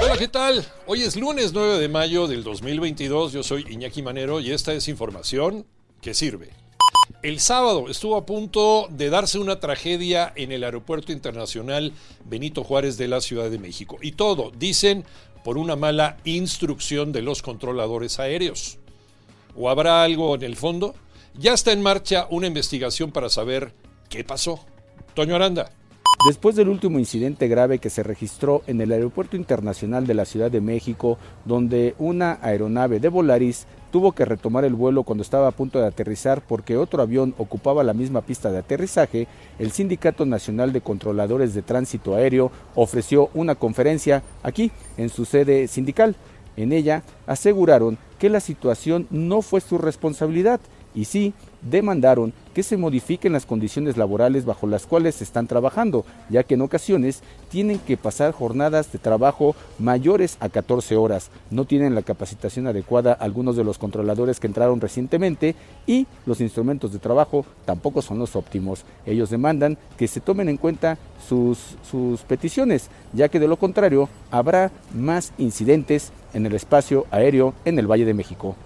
Hola, ¿qué tal? Hoy es lunes 9 de mayo del 2022. Yo soy Iñaki Manero y esta es información que sirve. El sábado estuvo a punto de darse una tragedia en el Aeropuerto Internacional Benito Juárez de la Ciudad de México. Y todo, dicen, por una mala instrucción de los controladores aéreos. ¿O habrá algo en el fondo? Ya está en marcha una investigación para saber qué pasó. Toño Aranda. Después del último incidente grave que se registró en el Aeropuerto Internacional de la Ciudad de México, donde una aeronave de Volaris tuvo que retomar el vuelo cuando estaba a punto de aterrizar porque otro avión ocupaba la misma pista de aterrizaje, el Sindicato Nacional de Controladores de Tránsito Aéreo ofreció una conferencia aquí, en su sede sindical. En ella aseguraron que la situación no fue su responsabilidad y sí demandaron que se modifiquen las condiciones laborales bajo las cuales están trabajando, ya que en ocasiones tienen que pasar jornadas de trabajo mayores a 14 horas. No tienen la capacitación adecuada algunos de los controladores que entraron recientemente y los instrumentos de trabajo tampoco son los óptimos. Ellos demandan que se tomen en cuenta sus, sus peticiones, ya que de lo contrario habrá más incidentes en el espacio aéreo en el Valle de México.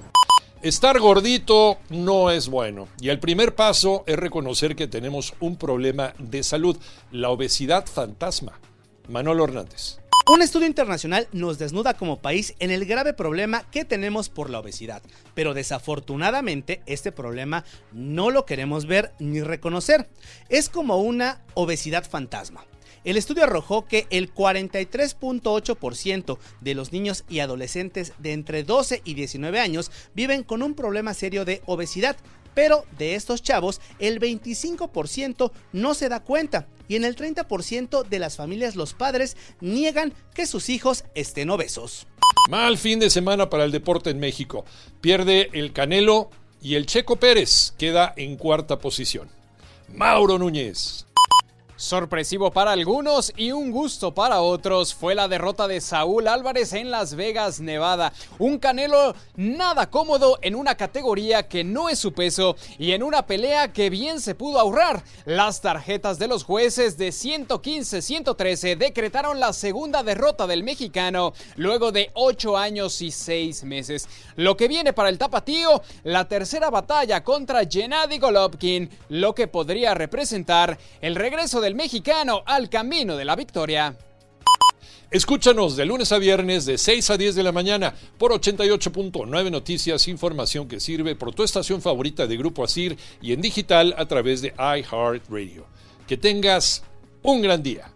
Estar gordito no es bueno y el primer paso es reconocer que tenemos un problema de salud, la obesidad fantasma. Manolo Hernández. Un estudio internacional nos desnuda como país en el grave problema que tenemos por la obesidad, pero desafortunadamente este problema no lo queremos ver ni reconocer. Es como una obesidad fantasma. El estudio arrojó que el 43.8% de los niños y adolescentes de entre 12 y 19 años viven con un problema serio de obesidad, pero de estos chavos el 25% no se da cuenta y en el 30% de las familias los padres niegan que sus hijos estén obesos. Mal fin de semana para el deporte en México. Pierde el Canelo y el Checo Pérez queda en cuarta posición. Mauro Núñez. Sorpresivo para algunos y un gusto para otros fue la derrota de Saúl Álvarez en Las Vegas, Nevada. Un Canelo nada cómodo en una categoría que no es su peso y en una pelea que bien se pudo ahorrar. Las tarjetas de los jueces de 115-113 decretaron la segunda derrota del mexicano luego de 8 años y 6 meses. Lo que viene para el tapatío, la tercera batalla contra Gennady Golovkin, lo que podría representar el regreso de mexicano al camino de la victoria. Escúchanos de lunes a viernes de 6 a 10 de la mañana por 88.9 Noticias, información que sirve por tu estación favorita de Grupo Asir y en digital a través de iHeartRadio. Que tengas un gran día.